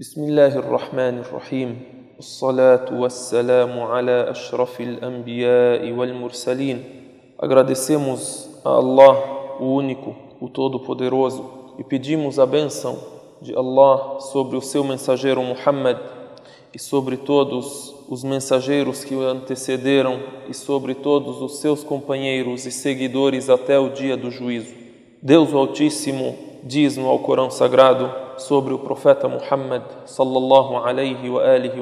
بسم الله الرحمن الرحيم الصلاة والسلام على أشرف الأنبياء والمرسلين Agradecemos a Allah, o único, o todo-poderoso, e pedimos a bênção de Allah sobre o seu mensageiro Muhammad e sobre todos os mensageiros que o antecederam e sobre todos os seus companheiros e seguidores até o dia do juízo. Deus o Altíssimo diz no Alcorão Sagrado sobre o profeta Muhammad sallallahu alaihi wa alihi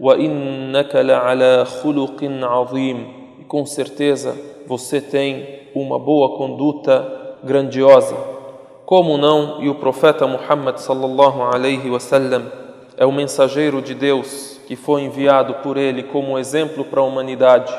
wa innaka la'ala khuluqin azim. E com certeza você tem uma boa conduta grandiosa. Como não e o profeta Muhammad sallallahu alaihi wa sallam é o mensageiro de Deus que foi enviado por ele como exemplo para a humanidade.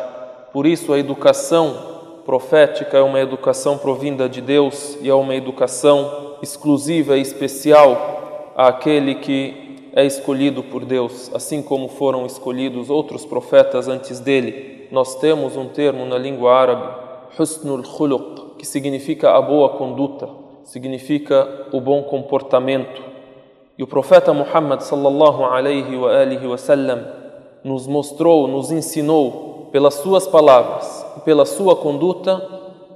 Por isso a educação profética é uma educação provinda de Deus e é uma educação exclusiva e especial àquele que é escolhido por Deus, assim como foram escolhidos outros profetas antes dele. Nós temos um termo na língua árabe, husnul khuluq, que significa a boa conduta, significa o bom comportamento. E o profeta Muhammad sallallahu alaihi wa alihi wa sallam nos mostrou, nos ensinou pelas suas palavras e pela sua conduta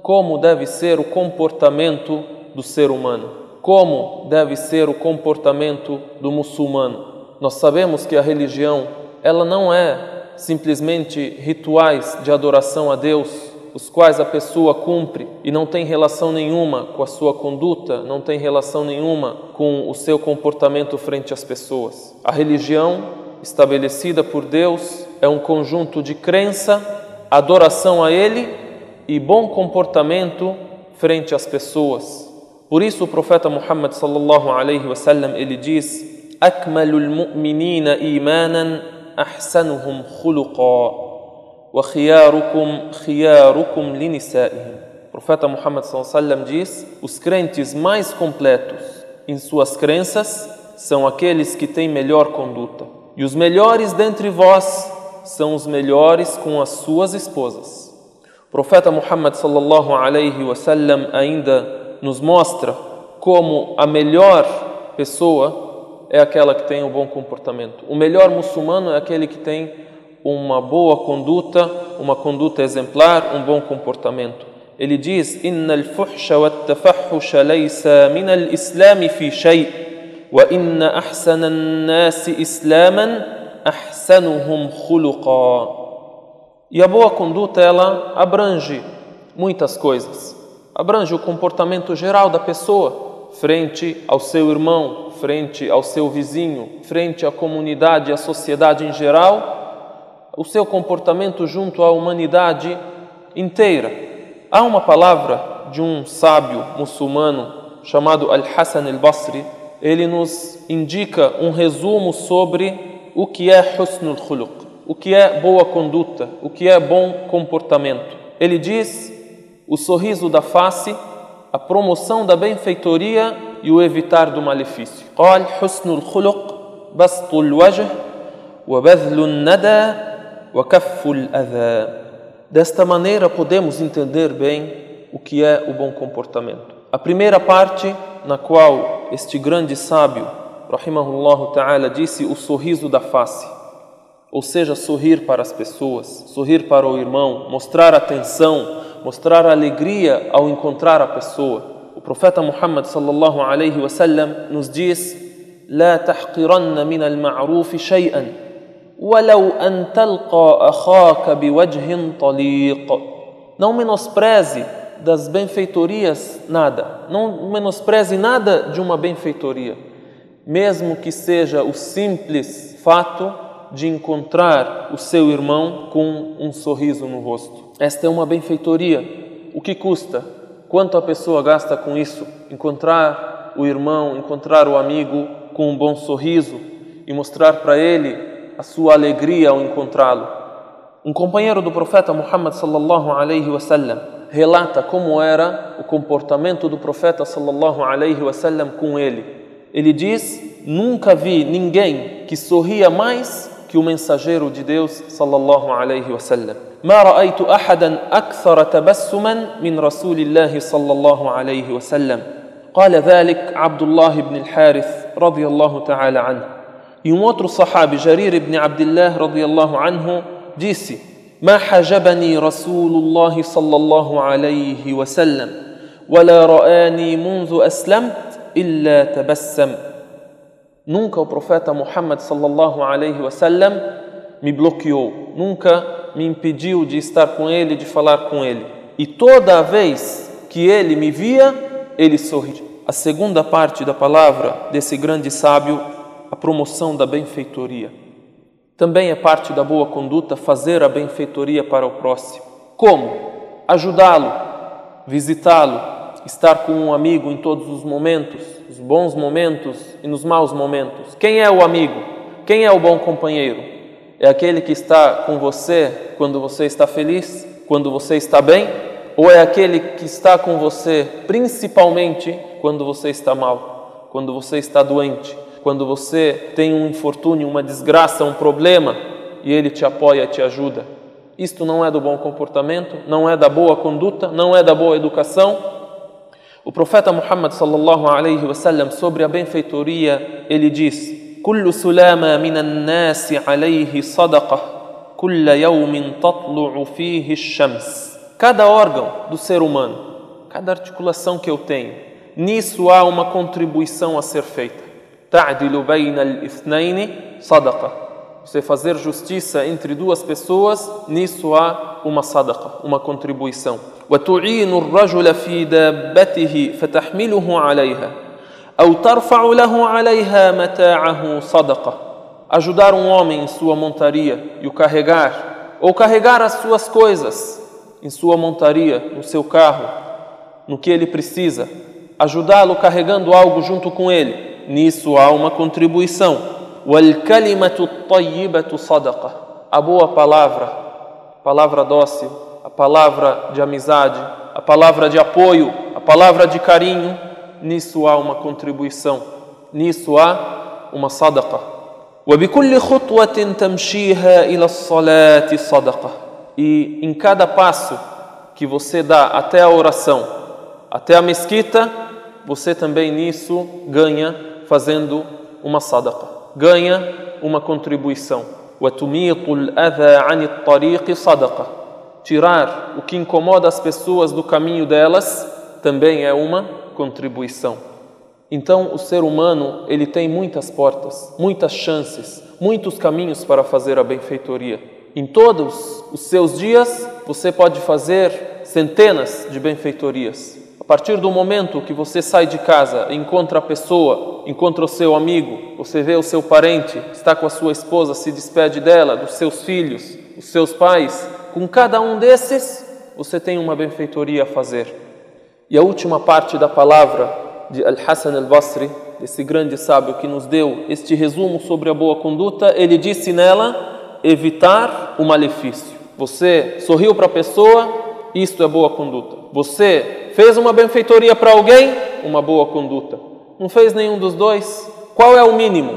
como deve ser o comportamento do ser humano, como deve ser o comportamento do muçulmano. Nós sabemos que a religião, ela não é simplesmente rituais de adoração a Deus, os quais a pessoa cumpre e não tem relação nenhuma com a sua conduta, não tem relação nenhuma com o seu comportamento frente às pessoas. A religião estabelecida por Deus é um conjunto de crença, adoração a Ele e bom comportamento frente às pessoas. Por isso o profeta Muhammad sallallahu alaihi wasallam ele diz: "Akmalul mu'minina imanan ahsanuhum khuluqa wa khiyarukum khiyarukum linisa'ihim." O profeta Muhammad sallallahu alaihi wasallam diz: "Os crentes mais completos em suas crenças são aqueles que têm melhor conduta, e os melhores dentre vós são os melhores com as suas esposas." O profeta Muhammad sallallahu alaihi wasallam ainda nos mostra como a melhor pessoa é aquela que tem um bom comportamento. O melhor muçulmano é aquele que tem uma boa conduta, uma conduta exemplar, um bom comportamento. Ele diz: "Innal fuhsha wat tafahhusha laysa min al-islam fi shay' wa inna ahsana an-nas islaman ahsanuhum khuluqa." E a boa conduta ela abrange muitas coisas abrange o comportamento geral da pessoa frente ao seu irmão, frente ao seu vizinho, frente à comunidade, à sociedade em geral, o seu comportamento junto à humanidade inteira. Há uma palavra de um sábio muçulmano chamado Al-Hassan al-Basri, ele nos indica um resumo sobre o que é husnul khuluq, o que é boa conduta, o que é bom comportamento. Ele diz o sorriso da face, a promoção da benfeitoria e o evitar do malefício. قال حسن الخلق بسط الوجه وبذل الندى وكف الأذى. Desta maneira podemos entender bem o que é o bom comportamento. A primeira parte na qual este grande sábio, rahimahullah ta'ala, disse o sorriso da face, ou seja, sorrir para as pessoas, sorrir para o irmão, mostrar atenção, mostrar alegria ao encontrar a pessoa. O profeta Muhammad sallallahu alaihi wasallam nos diz: لا tahqiranna من المعروف شيئا ولو walau تلقى talqa بوجه طليق. Não menospreze das benfeitorias nada. Não menospreze nada de uma benfeitoria, mesmo que seja o simples fato de encontrar o seu irmão com um sorriso no rosto. Esta é uma benfeitoria. O que custa? Quanto a pessoa gasta com isso? Encontrar o irmão, encontrar o amigo com um bom sorriso e mostrar para ele a sua alegria ao encontrá-lo. Um companheiro do profeta Muhammad sallallahu alaihi wasallam relata como era o comportamento do profeta sallallahu alaihi wasallam com ele. Ele diz: "Nunca vi ninguém que sorria mais que o mensageiro de Deus sallallahu alaihi wasallam. ما رأيت أحدا أكثر تبسما من رسول الله صلى الله عليه وسلم قال ذلك عبد الله بن الحارث رضي الله تعالى عنه E um outro sahabi, Jarir ibn Abdullah radiyallahu anhu, disse: ما حجبني رسول الله صلى الله عليه وسلم ولا رآني منذ أسلمت إلا تبسم Nunca o profeta Muhammad sallallahu alaihi wasallam me bloqueou, nunca me impediu de estar com ele, de falar com ele. E toda vez que ele me via, ele sorria. A segunda parte da palavra desse grande sábio, a promoção da benfeitoria. Também é parte da boa conduta fazer a benfeitoria para o próximo. Como? Ajudá-lo, visitá-lo, estar com um amigo em todos os momentos, os bons momentos e nos maus momentos. Quem é o amigo? Quem é o bom companheiro? É aquele que está com você quando você está feliz, quando você está bem? Ou é aquele que está com você principalmente quando você está mal, quando você está doente, quando você tem um infortúnio, uma desgraça, um problema e ele te apoia, te ajuda? Isto não é do bom comportamento, não é da boa conduta, não é da boa educação, o profeta Muhammad sallallahu alaihi wasallam sobre a benfeitoria, ele diz: "Kullu sulama min an-nas alayhi sadaqah, kull yawmin tatlu'u fihi ash-shams." Cada órgão do ser humano, cada articulação que eu tenho, nisso há uma contribuição a ser feita. Ta'dilu bayna al-ithnayn sadaqah. Você fazer justiça entre duas pessoas, nisso há uma sadaqa, uma contribuição. وتعين الرجل في دابته فتحمله عليها أو ترفع له عليها متاعه صدقة ajudar um homem em sua montaria e o carregar ou carregar as suas coisas em sua montaria, no seu carro, no que ele precisa, ajudá-lo carregando algo junto com ele, nisso há uma contribuição. وَالْكَلِمَةُ الطَّيِّبَةُ صَدَقَةٌ A boa palavra, palavra dócil, a palavra de amizade, a palavra de apoio, a palavra de carinho, nisso há uma contribuição, nisso há uma sadaqa. وبكل خطوة تمشيها إلى الصلاة صدقة. E em cada passo que você dá até a oração, até a mesquita, você também nisso ganha fazendo uma sadaqa, ganha uma contribuição. وتميط الأذى عن الطريق صدقة tirar o que incomoda as pessoas do caminho delas também é uma contribuição. Então, o ser humano, ele tem muitas portas, muitas chances, muitos caminhos para fazer a benfeitoria. Em todos os seus dias, você pode fazer centenas de benfeitorias. A partir do momento que você sai de casa, encontra a pessoa, encontra o seu amigo, você vê o seu parente, está com a sua esposa, se despede dela, dos seus filhos, os seus pais, com cada um desses você tem uma benfeitoria a fazer. E a última parte da palavra de Al-Hassan al-Basri, esse grande sábio que nos deu este resumo sobre a boa conduta, ele disse nela evitar o malefício. Você sorriu para a pessoa, isto é boa conduta. Você fez uma benfeitoria para alguém, uma boa conduta. Não fez nenhum dos dois, qual é o mínimo?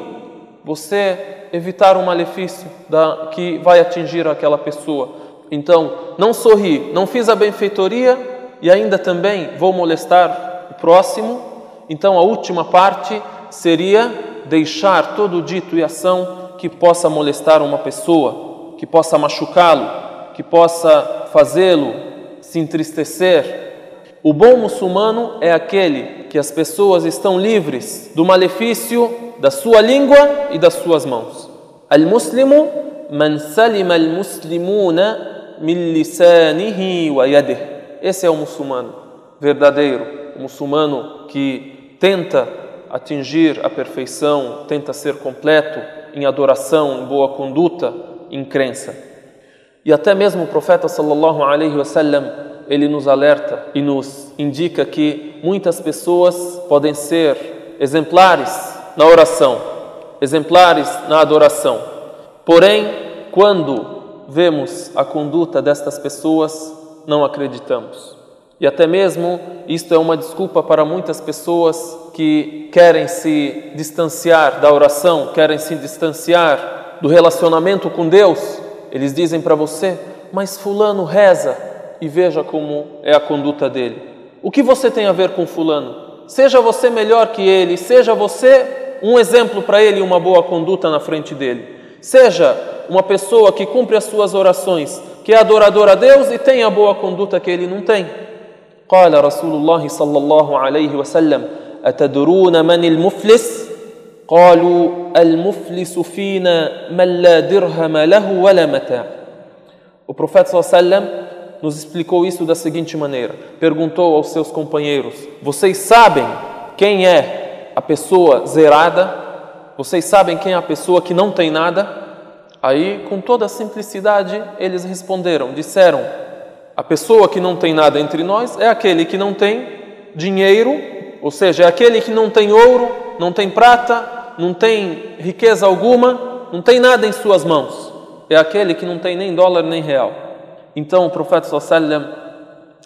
Você evitar um malefício da, que vai atingir aquela pessoa. Então, não sorri, não fiz a benfeitoria e ainda também vou molestar o próximo. Então, a última parte seria deixar todo dito e ação que possa molestar uma pessoa, que possa machucá-lo, que possa fazê-lo se entristecer. O bom muçulmano é aquele que as pessoas estão livres do malefício da sua língua e das suas mãos. Al-Muslimu man salima al-muslimuna min lisanihi wa yadihi. Esse é o muçulmano verdadeiro, o muçulmano que tenta atingir a perfeição, tenta ser completo em adoração, em boa conduta, em crença. E até mesmo o profeta sallallahu alaihi wasallam, ele nos alerta e nos indica que muitas pessoas podem ser exemplares na oração, exemplares na adoração. Porém, quando vemos a conduta destas pessoas, não acreditamos. E até mesmo isto é uma desculpa para muitas pessoas que querem se distanciar da oração, querem se distanciar do relacionamento com Deus. Eles dizem para você: Mas Fulano reza e veja como é a conduta dele. O que você tem a ver com Fulano? seja você melhor que ele, seja você um exemplo para ele e uma boa conduta na frente dele. Seja uma pessoa que cumpre as suas orações, que é adorador a Deus e tem a boa conduta que ele não tem. قال رسول الله صلى الله عليه وسلم أتدرون من المفلس قالوا المفلس فينا من لا درهم له ولا متاع O profeta sallam nos explicou isso da seguinte maneira: perguntou aos seus companheiros: Vocês sabem quem é a pessoa zerada? Vocês sabem quem é a pessoa que não tem nada? Aí, com toda a simplicidade, eles responderam, disseram: a pessoa que não tem nada entre nós é aquele que não tem dinheiro, ou seja, é aquele que não tem ouro, não tem prata, não tem riqueza alguma, não tem nada em suas mãos. É aquele que não tem nem dólar nem real. Então o profeta sallam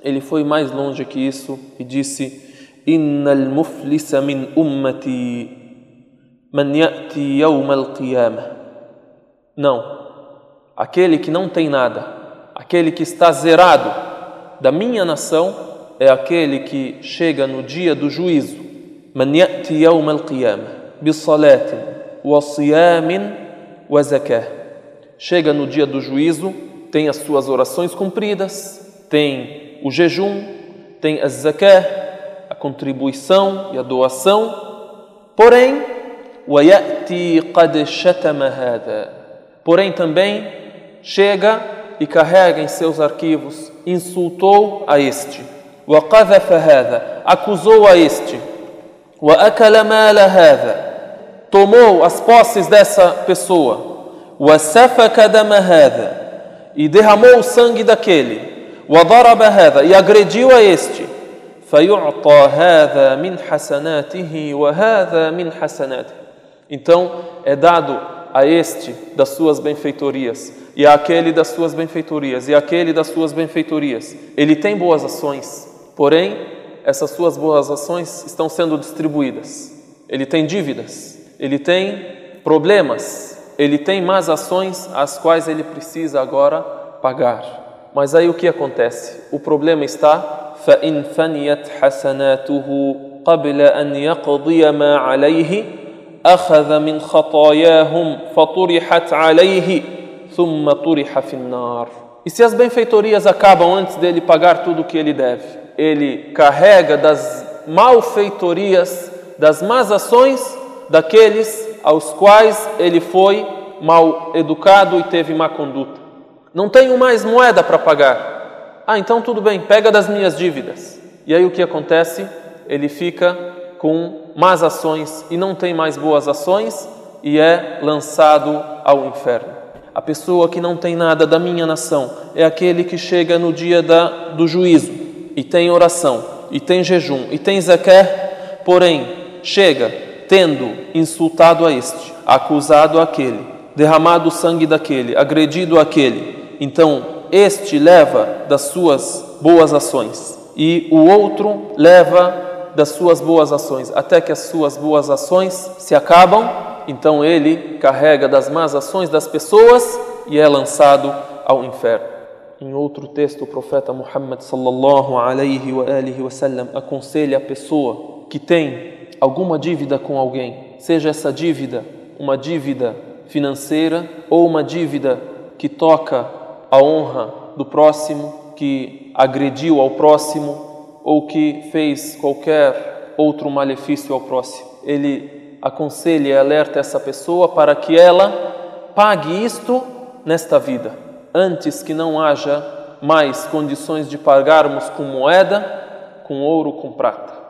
ele foi mais longe que isso e disse: Innal muflisa min ummati man ya'ti yawm al-qiyamah não. Aquele que não tem nada, aquele que está zerado da minha nação, é aquele que chega no dia do juízo. Man ya'ti yawm al-qiyamah siyamin wa zakah. Chega no dia do juízo, tem as suas orações cumpridas, tem o jejum, tem a zakah, a contribuição e a doação. Porém, ya'ti qad shatama hada porém também chega e carrega em seus arquivos, insultou a este, acusou a este, tomou as posses dessa pessoa, e derramou o sangue daquele, e agrediu a este, então é dado a este das suas benfeitorias, e àquele das suas benfeitorias, e àquele das suas benfeitorias. Ele tem boas ações, porém, essas suas boas ações estão sendo distribuídas. Ele tem dívidas, ele tem problemas, ele tem más ações às quais ele precisa agora pagar. Mas aí o que acontece? O problema está فإن فنيت حسناته قبل أن يقضي ما عليه أخذ من خطاياهم فطرحت عليه ثم طرح في النار E se as benfeitorias acabam antes dele pagar tudo o que ele deve, ele carrega das malfeitorias, das más ações daqueles aos quais ele foi mal educado e teve má conduta. Não tenho mais moeda para pagar. Ah, então tudo bem, pega das minhas dívidas. E aí o que acontece? Ele fica com más ações e não tem mais boas ações e é lançado ao inferno. A pessoa que não tem nada da minha nação é aquele que chega no dia da, do juízo e tem oração, e tem jejum, e tem zaqué, porém chega tendo insultado a este, acusado aquele, derramado o sangue daquele, agredido aquele. Então este leva das suas boas ações e o outro leva das suas boas ações, até que as suas boas ações se acabam, então ele carrega das más ações das pessoas e é lançado ao inferno. Em outro texto, o profeta Muhammad sallallahu alaihi wa alihi wasallam aconselha a pessoa que tem alguma dívida com alguém, seja essa dívida uma dívida financeira ou uma dívida que toca a honra do próximo, que agrediu ao próximo, ou que fez qualquer outro malefício ao próximo. Ele aconselha e alerta essa pessoa para que ela pague isto nesta vida, antes que não haja mais condições de pagarmos com moeda, com ouro, com prata.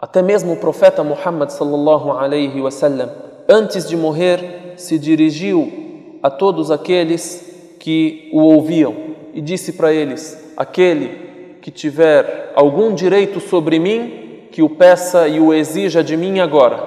Até mesmo o profeta Muhammad sallallahu alaihi wasallam, antes de morrer, se dirigiu a todos aqueles que o ouviam e disse para eles: aquele que tiver algum direito sobre mim, que o peça e o exija de mim agora.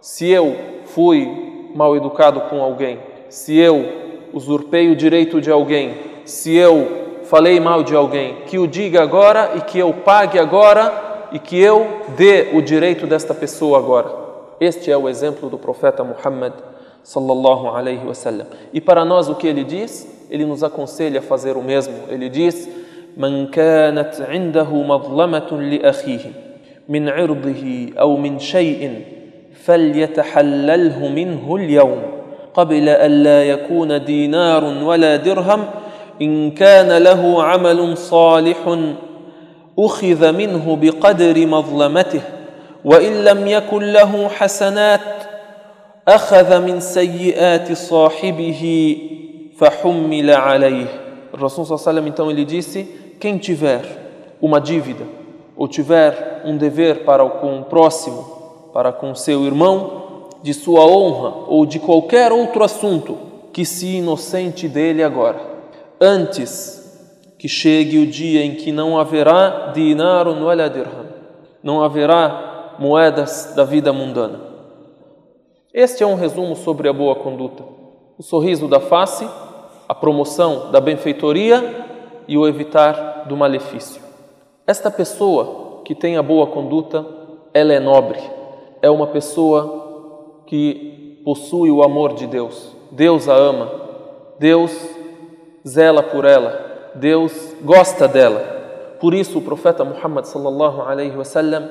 Se eu fui mal educado com alguém, se eu usurpei o direito de alguém, se eu falei mal de alguém, que o diga agora e que eu pague agora e que eu dê o direito desta pessoa agora. Este é o exemplo do profeta Muhammad sallallahu alaihi wasallam. E para nós o que ele diz? Ele nos aconselha a fazer o mesmo. Ele diz: من كانت عنده مظلمة لأخيه من عرضه أو من شيء فليتحلله منه اليوم قبل ألا يكون دينار ولا درهم إن كان له عمل صالح أخذ منه بقدر مظلمته وإن لم يكن له حسنات أخذ من سيئات صاحبه فحمل عليه الرسول صلى الله عليه وسلم então ele disse quem tiver uma dívida ou tiver um dever para com o próximo para com seu irmão de sua honra ou de qualquer outro assunto que se inocente dele agora antes que chegue o dia em que não haverá dinarun wala dirham não haverá moedas da vida mundana este é um resumo sobre a boa conduta. O sorriso da face, a promoção da benfeitoria e o evitar do malefício. Esta pessoa que tem a boa conduta, ela é nobre, é uma pessoa que possui o amor de Deus. Deus a ama, Deus zela por ela, Deus gosta dela. Por isso o profeta Muhammad sallallahu alaihi wasallam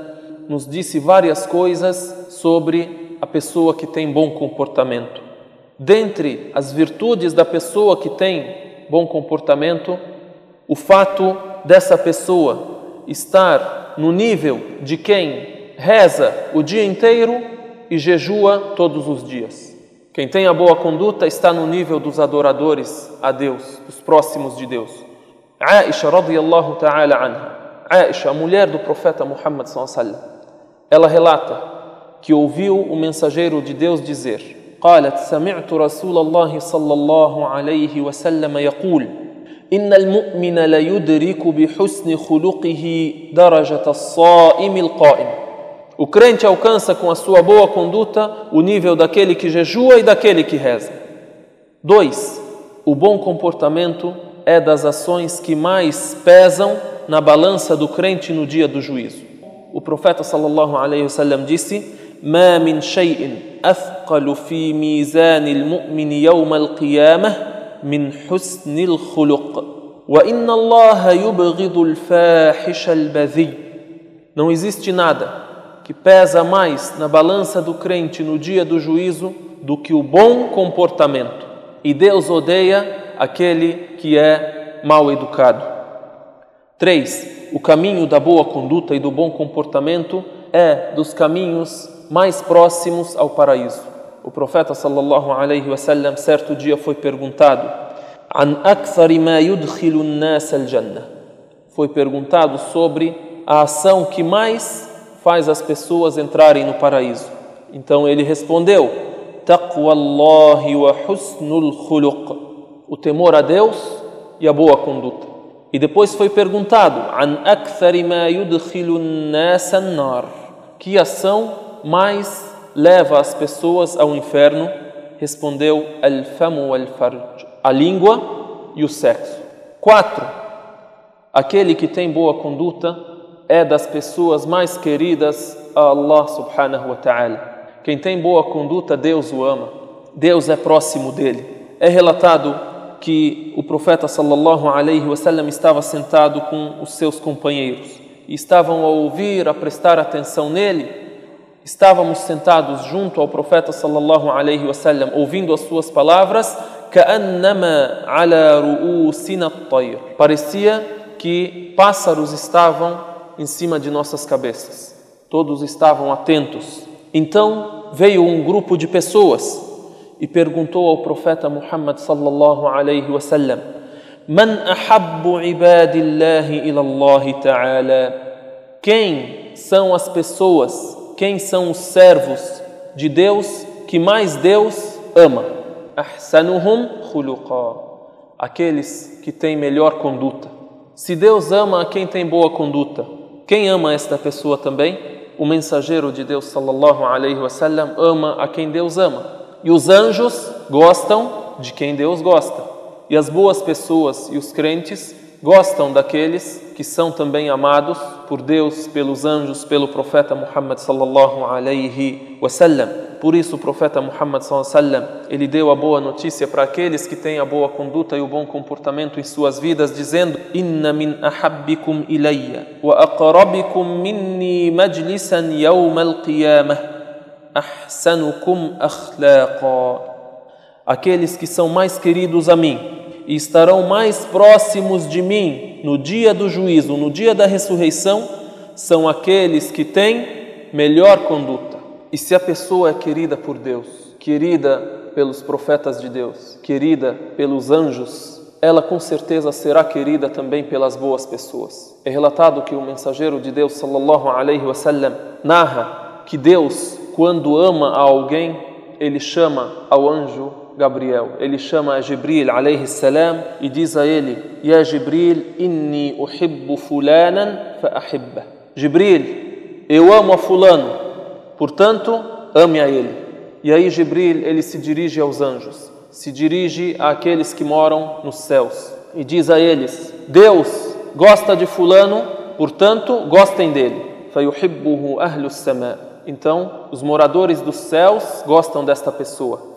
nos disse várias coisas sobre a pessoa que tem bom comportamento. Dentre as virtudes da pessoa que tem bom comportamento, o fato dessa pessoa estar no nível de quem reza o dia inteiro e jejua todos os dias. Quem tem a boa conduta está no nível dos adoradores a Deus, dos próximos de Deus. Aisha radiyallahu ta'ala anha. Aisha, a mulher do profeta Muhammad sallallahu alaihi wasallam, ela relata que ouviu o mensageiro de Deus dizer قالت سمعت رسول الله صلى الله عليه وسلم يقول إن المؤمن ليدرك بحسن خلقه درجة الصائم القائم O crente alcança com a sua boa conduta o nível daquele que jejua e daquele que reza. 2. O bom comportamento é das ações que mais pesam na balança do crente no dia do juízo. O profeta sallallahu alaihi wasallam disse: "Ma min shay'in athqalu fi mizan al-mu'min yawm al-qiyamah min husn al-khuluq wa inna Allah yubghidu al-fahish al-badhi." Não existe nada que pesa mais na balança do crente no dia do juízo do que o bom comportamento. E Deus odeia aquele que é mal educado 3 o caminho da boa conduta e do bom comportamento é dos caminhos mais próximos ao paraíso. O profeta sallallahu alaihi wasallam certo dia foi perguntado: "An akthar ma yudkhilu an-nas al-jannah?" Foi perguntado sobre a ação que mais faz as pessoas entrarem no paraíso. Então ele respondeu: "Taqwa Allah wa husnul khuluq." O temor a Deus e a boa conduta. E depois foi perguntado: "An ma an-nar?" Que ação mais leva as pessoas ao inferno? Respondeu al-famu al-farj, a língua e o sexo. Quatro, aquele que tem boa conduta é das pessoas mais queridas a Allah subhanahu wa ta'ala. Quem tem boa conduta, Deus o ama. Deus é próximo dele. É relatado que o profeta sallallahu alaihi wasallam estava sentado com os seus companheiros e estavam a ouvir, a prestar atenção nele estávamos sentados junto ao profeta sallallahu alaihi wasallam ouvindo as suas palavras كأنما على رؤوسنا الطير parecia que pássaros estavam em cima de nossas cabeças todos estavam atentos então veio um grupo de pessoas e perguntou ao profeta Muhammad sallallahu alaihi wasallam: "Man ahabbu ibadillahi ila Allah ta'ala?" Quem são as pessoas, quem são os servos de Deus que mais Deus ama? Ahsanuhum khuluqa. Aqueles que têm melhor conduta. Se Deus ama a quem tem boa conduta, quem ama esta pessoa também? O mensageiro de Deus sallallahu alaihi wasallam ama a quem Deus ama. E os anjos gostam de quem Deus gosta. E as boas pessoas e os crentes gostam daqueles que são também amados por Deus, pelos anjos, pelo profeta Muhammad sallallahu alaihi wasallam. Por isso o profeta Muhammad sallam, ele deu a boa notícia para aqueles que têm a boa conduta e o bom comportamento em suas vidas, dizendo: Inna min ahabbikum ilayya wa aqrabikum minni majlisan yawm al-qiyamah ahsanukum akhlaqa. Aqueles que são mais queridos a mim e estarão mais próximos de mim no dia do juízo, no dia da ressurreição, são aqueles que têm melhor conduta. E se a pessoa é querida por Deus, querida pelos profetas de Deus, querida pelos anjos, ela com certeza será querida também pelas boas pessoas. É relatado que o mensageiro de Deus, sallallahu alaihi wasallam, narra que Deus, quando ama a alguém, ele chama ao anjo Gabriel. Ele chama a Jibril alayhi salam e diz a ele: "Ya Jibril, inni uhibbu fulanan fa ahibba." Jibril, eu amo a fulano, Portanto, ame a ele. E aí Jibril, ele se dirige aos anjos, se dirige àqueles que moram nos céus e diz a eles: Deus gosta de fulano, portanto, gostem dele. فَيُحِبُّهُ أَهْلُ السَّمَاءِ então, os moradores dos céus gostam desta pessoa.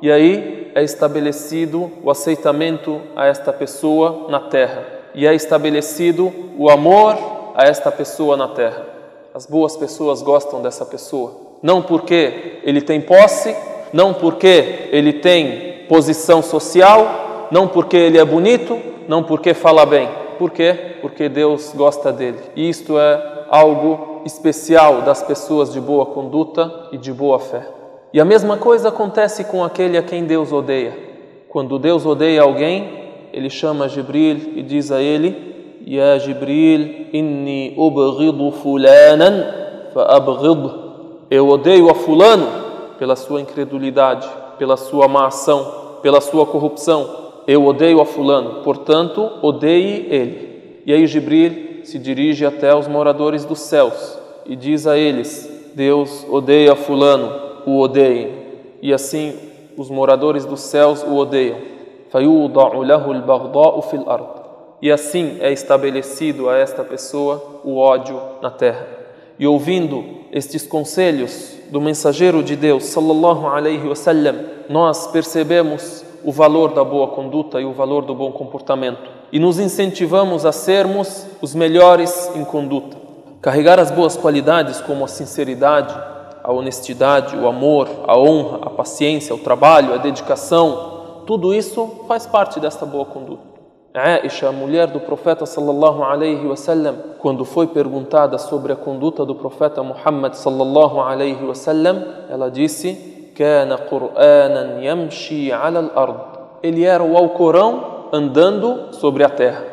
E aí é estabelecido o aceitamento a esta pessoa na terra. E é estabelecido o amor a esta pessoa na terra. As boas pessoas gostam dessa pessoa. Não porque ele tem posse, não porque ele tem posição social, não porque ele é bonito, não porque fala bem por quê? Porque Deus gosta dele. E isto é algo especial das pessoas de boa conduta e de boa fé. E a mesma coisa acontece com aquele a quem Deus odeia. Quando Deus odeia alguém, ele chama Jibril e diz a ele: Ya Jibril, inni ubghidu fulanan faabghid. Eu odeio a fulano pela sua incredulidade, pela sua má ação, pela sua corrupção eu odeio a fulano, portanto, odeie ele. E aí Jibril se dirige até os moradores dos céus e diz a eles: Deus odeia fulano, o odeiem. E assim os moradores dos céus o odeiam. E assim é estabelecido a esta pessoa o ódio na terra. E ouvindo estes conselhos do mensageiro de Deus, sallallahu alaihi wasallam, nós percebemos o valor da boa conduta e o valor do bom comportamento e nos incentivamos a sermos os melhores em conduta. Carregar as boas qualidades como a sinceridade, a honestidade, o amor, a honra, a paciência, o trabalho, a dedicação, tudo isso faz parte desta boa conduta. Aisha, a mulher do profeta sallallahu alaihi wasallam, quando foi perguntada sobre a conduta do profeta Muhammad sallallahu alaihi wasallam, ela disse: "Kana Qur'anan yamshi 'ala al-ard." Ele era o Alcorão andando sobre a terra.